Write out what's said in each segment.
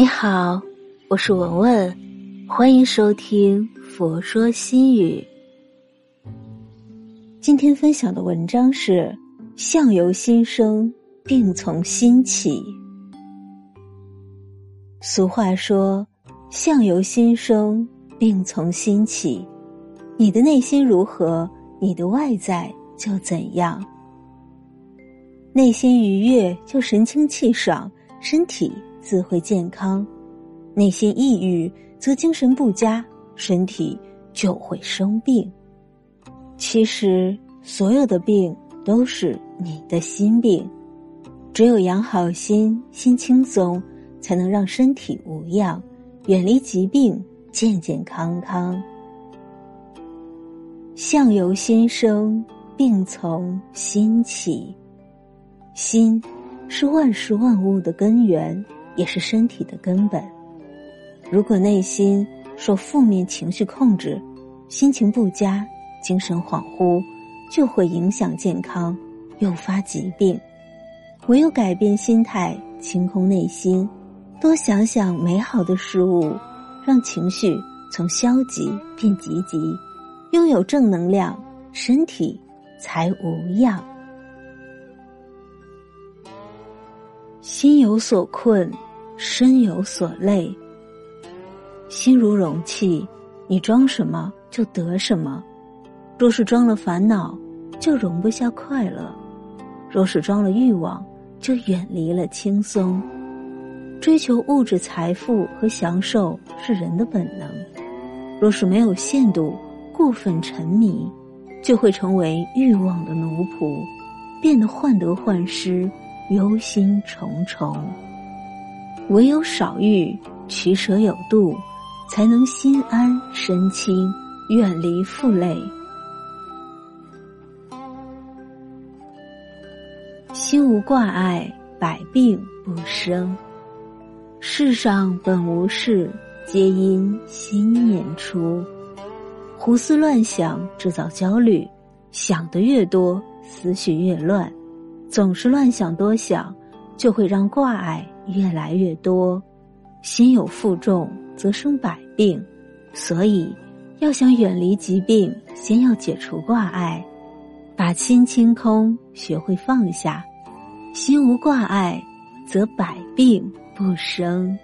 你好，我是文文，欢迎收听《佛说心语》。今天分享的文章是“相由心生，病从心起”。俗话说：“相由心生，病从心起。”你的内心如何，你的外在就怎样。内心愉悦，就神清气爽，身体自会健康；内心抑郁，则精神不佳，身体就会生病。其实，所有的病都是你的心病。只有养好心，心轻松，才能让身体无恙，远离疾病，健健康康。相由心生，病从心起。心是万事万物的根源，也是身体的根本。如果内心受负面情绪控制，心情不佳，精神恍惚，就会影响健康，诱发疾病。唯有改变心态，清空内心，多想想美好的事物，让情绪从消极变积极。拥有正能量，身体才无恙。心有所困，身有所累。心如容器，你装什么就得什么。若是装了烦恼，就容不下快乐；若是装了欲望，就远离了轻松。追求物质财富和享受是人的本能，若是没有限度。过分沉迷，就会成为欲望的奴仆，变得患得患失、忧心忡忡。唯有少欲、取舍有度，才能心安身轻，远离负累。心无挂碍，百病不生。世上本无事，皆因心念出。胡思乱想制造焦虑，想的越多，思绪越乱，总是乱想多想，就会让挂碍越来越多。心有负重，则生百病，所以要想远离疾病，先要解除挂碍，把心清空，学会放下。心无挂碍，则百病不生。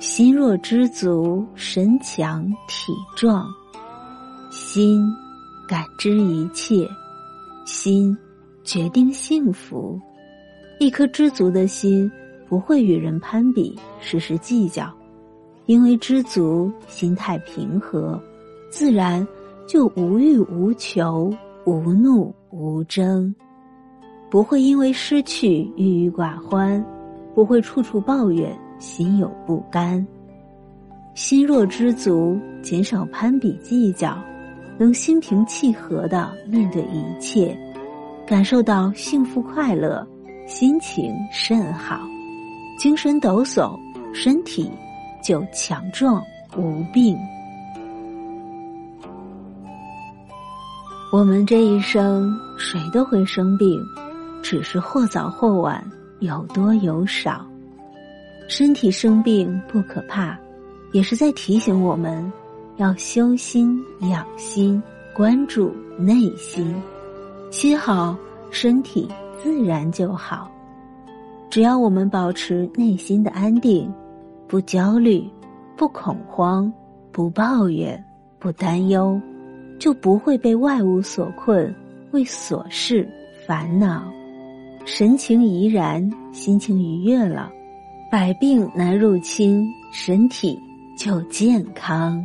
心若知足，神强体壮。心感知一切，心决定幸福。一颗知足的心，不会与人攀比，事事计较，因为知足，心态平和，自然就无欲无求，无怒无争，不会因为失去郁郁寡欢，不会处处抱怨。心有不甘，心若知足，减少攀比计较，能心平气和的面对一切，感受到幸福快乐，心情甚好，精神抖擞，身体就强壮无病。我们这一生谁都会生病，只是或早或晚，有多有少。身体生病不可怕，也是在提醒我们，要修心养心，关注内心。心好，身体自然就好。只要我们保持内心的安定，不焦虑，不恐慌，不抱怨，不担忧，就不会被外物所困，为琐事烦恼。神情怡然，心情愉悦了。百病难入侵，身体就健康。